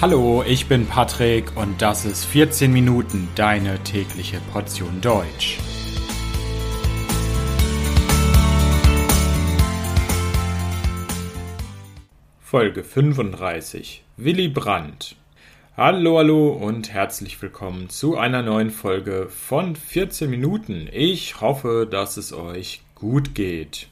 Hallo, ich bin Patrick und das ist 14 Minuten deine tägliche Portion Deutsch. Folge 35 Willy Brandt Hallo, hallo und herzlich willkommen zu einer neuen Folge von 14 Minuten. Ich hoffe, dass es euch gut geht.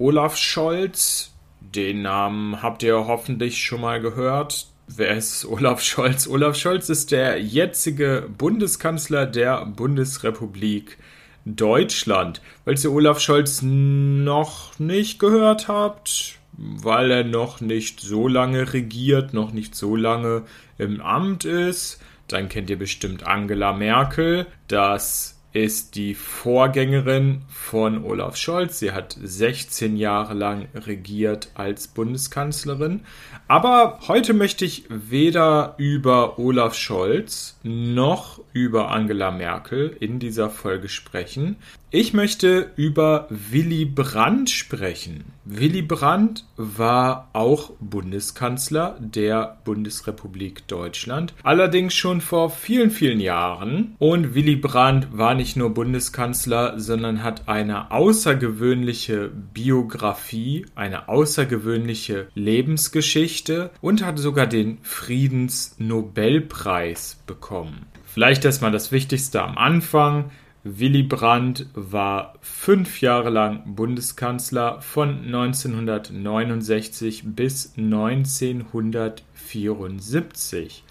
Olaf Scholz, den Namen habt ihr hoffentlich schon mal gehört. Wer ist Olaf Scholz? Olaf Scholz ist der jetzige Bundeskanzler der Bundesrepublik Deutschland. Falls ihr Olaf Scholz noch nicht gehört habt, weil er noch nicht so lange regiert, noch nicht so lange im Amt ist. Dann kennt ihr bestimmt Angela Merkel. Das ist die Vorgängerin von Olaf Scholz. Sie hat 16 Jahre lang regiert als Bundeskanzlerin. Aber heute möchte ich weder über Olaf Scholz noch über Angela Merkel in dieser Folge sprechen. Ich möchte über Willy Brandt sprechen. Willy Brandt war auch Bundeskanzler der Bundesrepublik Deutschland, allerdings schon vor vielen, vielen Jahren. Und Willy Brandt war nicht nur Bundeskanzler, sondern hat eine außergewöhnliche Biografie, eine außergewöhnliche Lebensgeschichte und hat sogar den Friedensnobelpreis bekommen. Vielleicht erstmal das Wichtigste am Anfang. Willy Brandt war fünf Jahre lang Bundeskanzler von 1969 bis 1974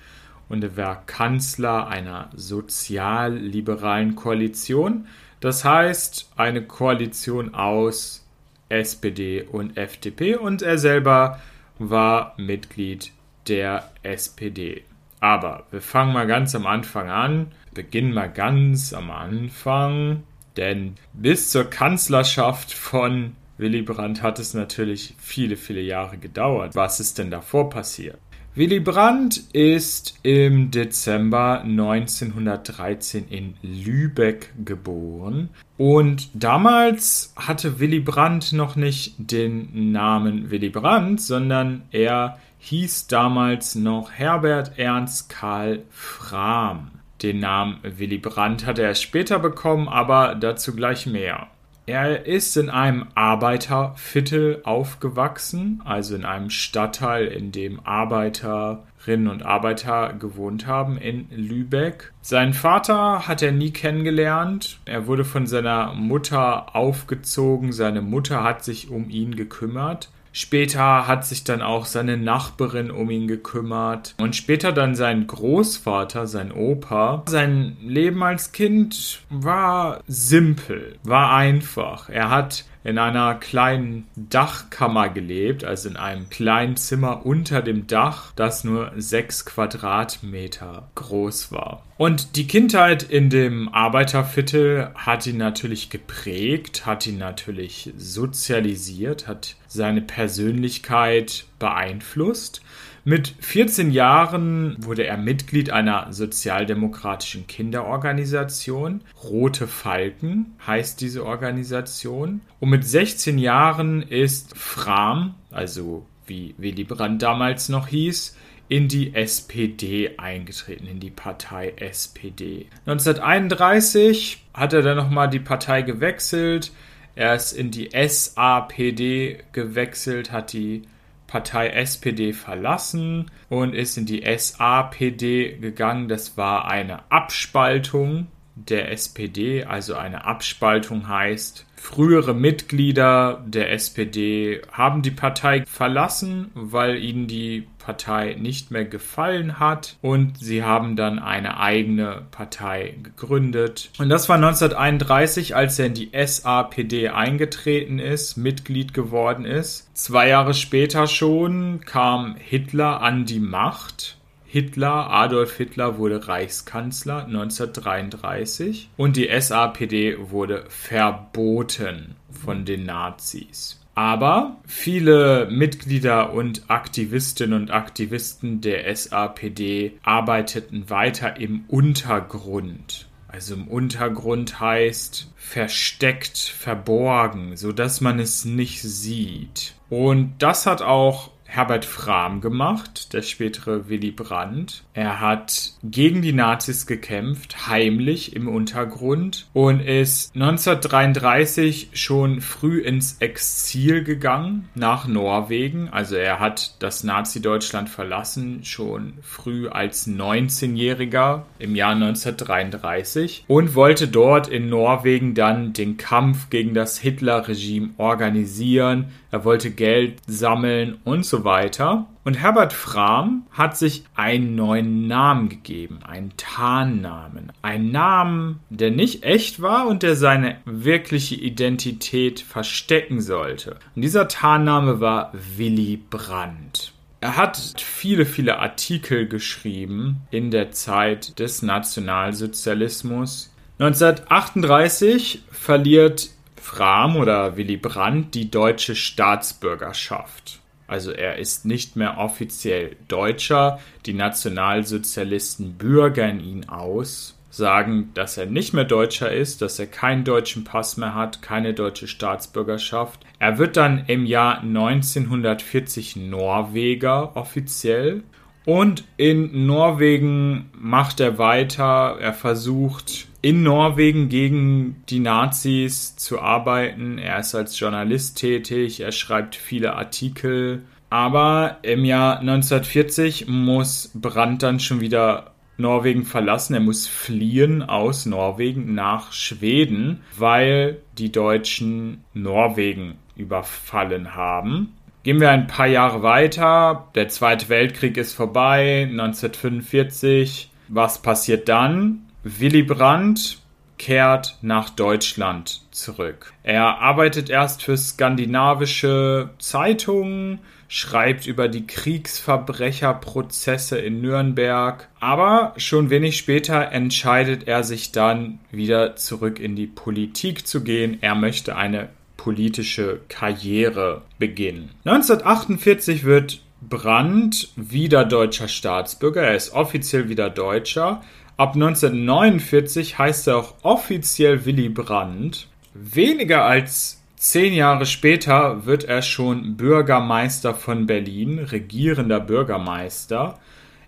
und er war Kanzler einer sozialliberalen Koalition, das heißt eine Koalition aus SPD und FDP und er selber war Mitglied der SPD. Aber wir fangen mal ganz am Anfang an beginnen mal ganz am Anfang, denn bis zur Kanzlerschaft von Willy Brandt hat es natürlich viele, viele Jahre gedauert. Was ist denn davor passiert? Willy Brandt ist im Dezember 1913 in Lübeck geboren und damals hatte Willy Brandt noch nicht den Namen Willy Brandt, sondern er hieß damals noch Herbert Ernst Karl Frahm. Den Namen Willy Brandt hat er später bekommen, aber dazu gleich mehr. Er ist in einem Arbeiterviertel aufgewachsen, also in einem Stadtteil, in dem Arbeiterinnen und Arbeiter gewohnt haben in Lübeck. Seinen Vater hat er nie kennengelernt. Er wurde von seiner Mutter aufgezogen. Seine Mutter hat sich um ihn gekümmert. Später hat sich dann auch seine Nachbarin um ihn gekümmert und später dann sein Großvater, sein Opa. Sein Leben als Kind war simpel, war einfach. Er hat in einer kleinen Dachkammer gelebt, also in einem kleinen Zimmer unter dem Dach, das nur sechs Quadratmeter groß war. Und die Kindheit in dem Arbeiterviertel hat ihn natürlich geprägt, hat ihn natürlich sozialisiert, hat seine Persönlichkeit beeinflusst. Mit 14 Jahren wurde er Mitglied einer sozialdemokratischen Kinderorganisation. Rote Falken heißt diese Organisation. Und mit 16 Jahren ist Fram, also wie Willy Brandt damals noch hieß, in die SPD eingetreten, in die Partei SPD. 1931 hat er dann nochmal die Partei gewechselt. Er ist in die SAPD gewechselt, hat die Partei SPD verlassen und ist in die SAPD gegangen. Das war eine Abspaltung der SPD, also eine Abspaltung heißt, frühere Mitglieder der SPD haben die Partei verlassen, weil ihnen die Partei nicht mehr gefallen hat und sie haben dann eine eigene Partei gegründet. Und das war 1931, als er in die SAPD eingetreten ist, Mitglied geworden ist. Zwei Jahre später schon kam Hitler an die Macht Hitler, Adolf Hitler wurde Reichskanzler 1933 und die SAPD wurde verboten von den Nazis. Aber viele Mitglieder und Aktivistinnen und Aktivisten der SAPD arbeiteten weiter im Untergrund. Also im Untergrund heißt versteckt, verborgen, so dass man es nicht sieht. Und das hat auch Herbert Frahm gemacht, der spätere Willy Brandt. Er hat gegen die Nazis gekämpft, heimlich im Untergrund und ist 1933 schon früh ins Exil gegangen nach Norwegen. Also er hat das Nazi-Deutschland verlassen, schon früh als 19-Jähriger im Jahr 1933 und wollte dort in Norwegen dann den Kampf gegen das Hitler-Regime organisieren. Er wollte Geld sammeln und so weiter. Und Herbert Frahm hat sich einen neuen Namen gegeben, einen Tarnnamen. Einen Namen, der nicht echt war und der seine wirkliche Identität verstecken sollte. Und dieser Tarnname war Willy Brandt. Er hat viele, viele Artikel geschrieben in der Zeit des Nationalsozialismus. 1938 verliert Frahm oder Willy Brandt die deutsche Staatsbürgerschaft. Also er ist nicht mehr offiziell Deutscher. Die Nationalsozialisten bürgern ihn aus, sagen, dass er nicht mehr Deutscher ist, dass er keinen deutschen Pass mehr hat, keine deutsche Staatsbürgerschaft. Er wird dann im Jahr 1940 Norweger offiziell. Und in Norwegen macht er weiter. Er versucht in Norwegen gegen die Nazis zu arbeiten. Er ist als Journalist tätig, er schreibt viele Artikel. Aber im Jahr 1940 muss Brandt dann schon wieder Norwegen verlassen. Er muss fliehen aus Norwegen nach Schweden, weil die Deutschen Norwegen überfallen haben. Gehen wir ein paar Jahre weiter. Der Zweite Weltkrieg ist vorbei, 1945. Was passiert dann? Willy Brandt kehrt nach Deutschland zurück. Er arbeitet erst für skandinavische Zeitungen, schreibt über die Kriegsverbrecherprozesse in Nürnberg, aber schon wenig später entscheidet er sich dann wieder zurück in die Politik zu gehen. Er möchte eine politische Karriere beginnen. 1948 wird Brandt wieder deutscher Staatsbürger, er ist offiziell wieder Deutscher, Ab 1949 heißt er auch offiziell Willy Brandt. Weniger als zehn Jahre später wird er schon Bürgermeister von Berlin, regierender Bürgermeister.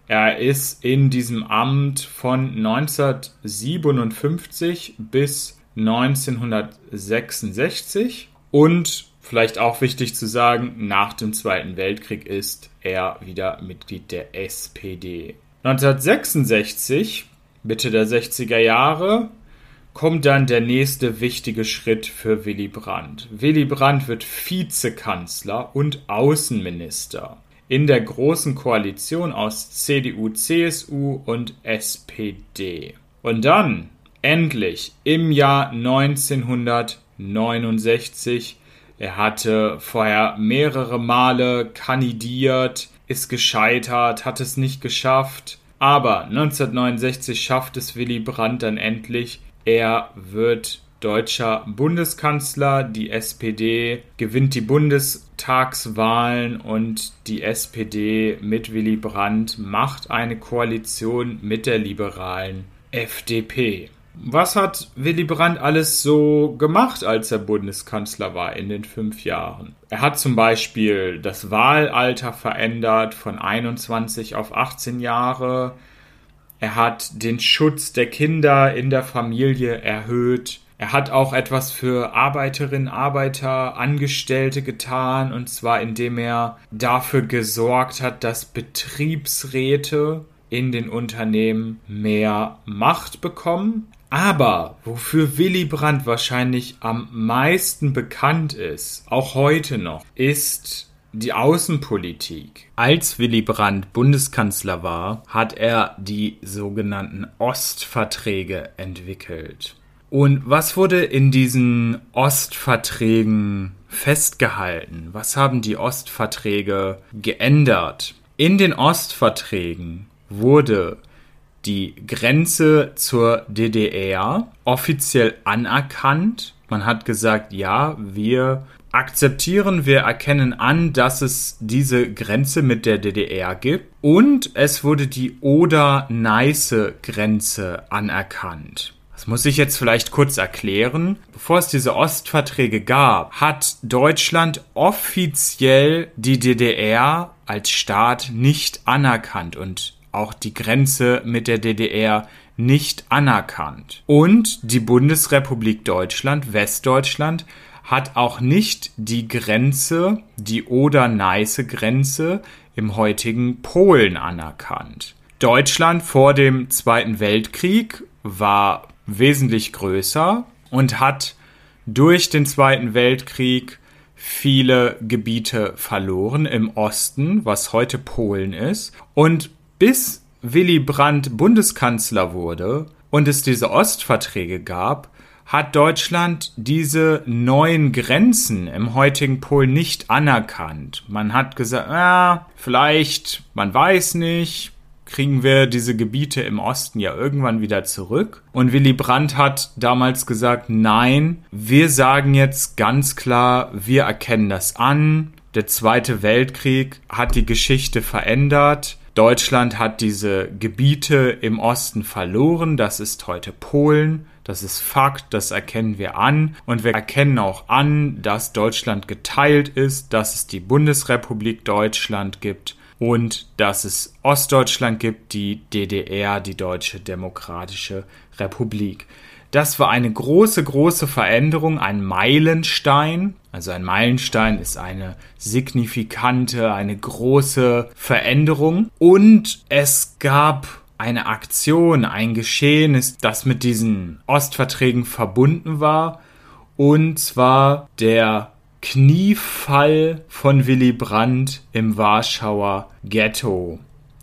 Er ist in diesem Amt von 1957 bis 1966 und vielleicht auch wichtig zu sagen, nach dem Zweiten Weltkrieg ist er wieder Mitglied der SPD. 1966 Mitte der 60er Jahre kommt dann der nächste wichtige Schritt für Willy Brandt. Willy Brandt wird Vizekanzler und Außenminister in der großen Koalition aus CDU, CSU und SPD. Und dann, endlich, im Jahr 1969, er hatte vorher mehrere Male kandidiert, ist gescheitert, hat es nicht geschafft, aber 1969 schafft es Willy Brandt dann endlich. Er wird deutscher Bundeskanzler. Die SPD gewinnt die Bundestagswahlen und die SPD mit Willy Brandt macht eine Koalition mit der liberalen FDP. Was hat Willy Brandt alles so gemacht, als er Bundeskanzler war in den fünf Jahren? Er hat zum Beispiel das Wahlalter verändert von 21 auf 18 Jahre. Er hat den Schutz der Kinder in der Familie erhöht. Er hat auch etwas für Arbeiterinnen, Arbeiter, Angestellte getan, und zwar indem er dafür gesorgt hat, dass Betriebsräte in den Unternehmen mehr Macht bekommen. Aber wofür Willy Brandt wahrscheinlich am meisten bekannt ist, auch heute noch, ist die Außenpolitik. Als Willy Brandt Bundeskanzler war, hat er die sogenannten Ostverträge entwickelt. Und was wurde in diesen Ostverträgen festgehalten? Was haben die Ostverträge geändert? In den Ostverträgen wurde die Grenze zur DDR offiziell anerkannt. Man hat gesagt, ja, wir akzeptieren, wir erkennen an, dass es diese Grenze mit der DDR gibt. Und es wurde die Oder-Neiße-Grenze anerkannt. Das muss ich jetzt vielleicht kurz erklären. Bevor es diese Ostverträge gab, hat Deutschland offiziell die DDR als Staat nicht anerkannt und auch die Grenze mit der DDR nicht anerkannt. Und die Bundesrepublik Deutschland, Westdeutschland, hat auch nicht die Grenze, die Oder-Neiße-Grenze im heutigen Polen anerkannt. Deutschland vor dem Zweiten Weltkrieg war wesentlich größer und hat durch den Zweiten Weltkrieg viele Gebiete verloren im Osten, was heute Polen ist. Und bis Willy Brandt Bundeskanzler wurde und es diese Ostverträge gab, hat Deutschland diese neuen Grenzen im heutigen Polen nicht anerkannt. Man hat gesagt, ja, vielleicht, man weiß nicht, kriegen wir diese Gebiete im Osten ja irgendwann wieder zurück. Und Willy Brandt hat damals gesagt, nein, wir sagen jetzt ganz klar, wir erkennen das an. Der Zweite Weltkrieg hat die Geschichte verändert. Deutschland hat diese Gebiete im Osten verloren. Das ist heute Polen. Das ist Fakt, das erkennen wir an. Und wir erkennen auch an, dass Deutschland geteilt ist, dass es die Bundesrepublik Deutschland gibt und dass es Ostdeutschland gibt, die DDR, die Deutsche Demokratische Republik. Das war eine große, große Veränderung, ein Meilenstein. Also ein Meilenstein ist eine signifikante, eine große Veränderung. Und es gab eine Aktion, ein Geschehen, das mit diesen Ostverträgen verbunden war. Und zwar der Kniefall von Willy Brandt im Warschauer Ghetto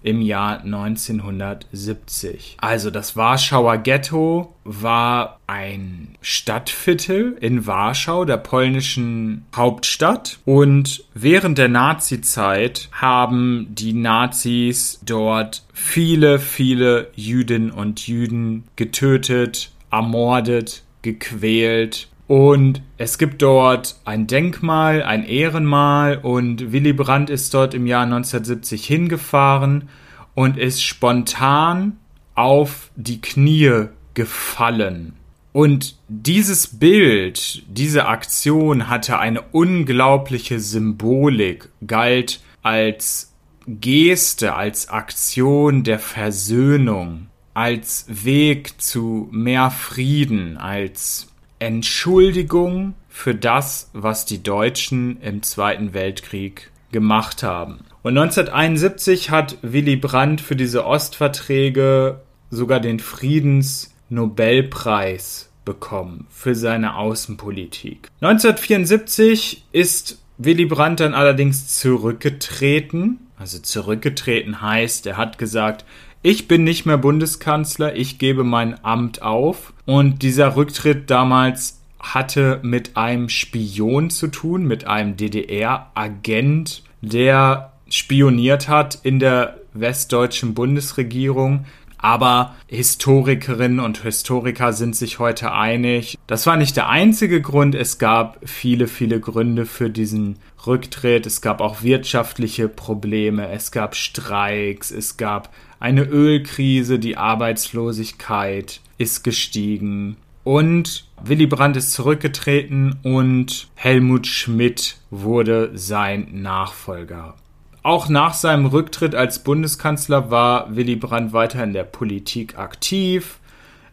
im Jahr 1970. Also das Warschauer Ghetto war ein Stadtviertel in Warschau, der polnischen Hauptstadt. Und während der Nazizeit haben die Nazis dort viele, viele Jüdinnen und Jüden getötet, ermordet, gequält und es gibt dort ein Denkmal, ein Ehrenmal und Willy Brandt ist dort im Jahr 1970 hingefahren und ist spontan auf die Knie gefallen. Und dieses Bild, diese Aktion hatte eine unglaubliche Symbolik, galt als Geste, als Aktion der Versöhnung, als Weg zu mehr Frieden, als Entschuldigung für das, was die Deutschen im Zweiten Weltkrieg gemacht haben. Und 1971 hat Willy Brandt für diese Ostverträge sogar den Friedensnobelpreis bekommen für seine Außenpolitik. 1974 ist Willy Brandt dann allerdings zurückgetreten. Also zurückgetreten heißt, er hat gesagt, ich bin nicht mehr Bundeskanzler, ich gebe mein Amt auf. Und dieser Rücktritt damals hatte mit einem Spion zu tun, mit einem DDR-Agent, der spioniert hat in der westdeutschen Bundesregierung. Aber Historikerinnen und Historiker sind sich heute einig. Das war nicht der einzige Grund. Es gab viele, viele Gründe für diesen Rücktritt. Es gab auch wirtschaftliche Probleme. Es gab Streiks. Es gab eine Ölkrise, die Arbeitslosigkeit ist gestiegen und Willy Brandt ist zurückgetreten und Helmut Schmidt wurde sein Nachfolger. Auch nach seinem Rücktritt als Bundeskanzler war Willy Brandt weiter in der Politik aktiv.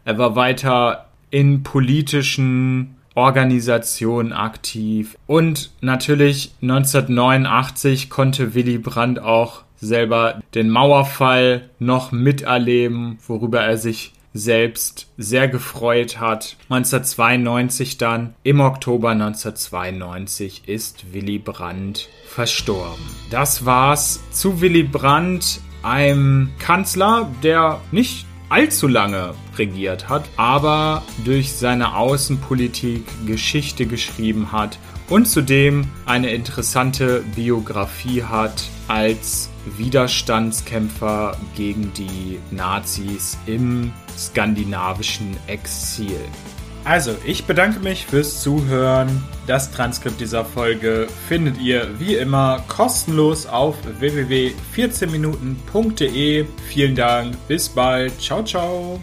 Er war weiter in politischen Organisationen aktiv. Und natürlich 1989 konnte Willy Brandt auch selber den Mauerfall noch miterleben, worüber er sich selbst sehr gefreut hat. 1992 dann, im Oktober 1992, ist Willy Brandt verstorben. Das war's zu Willy Brandt, einem Kanzler, der nicht allzu lange regiert hat, aber durch seine Außenpolitik Geschichte geschrieben hat und zudem eine interessante Biografie hat als Widerstandskämpfer gegen die Nazis im skandinavischen Exil. Also, ich bedanke mich fürs Zuhören. Das Transkript dieser Folge findet ihr wie immer kostenlos auf www.14minuten.de. Vielen Dank, bis bald. Ciao, ciao.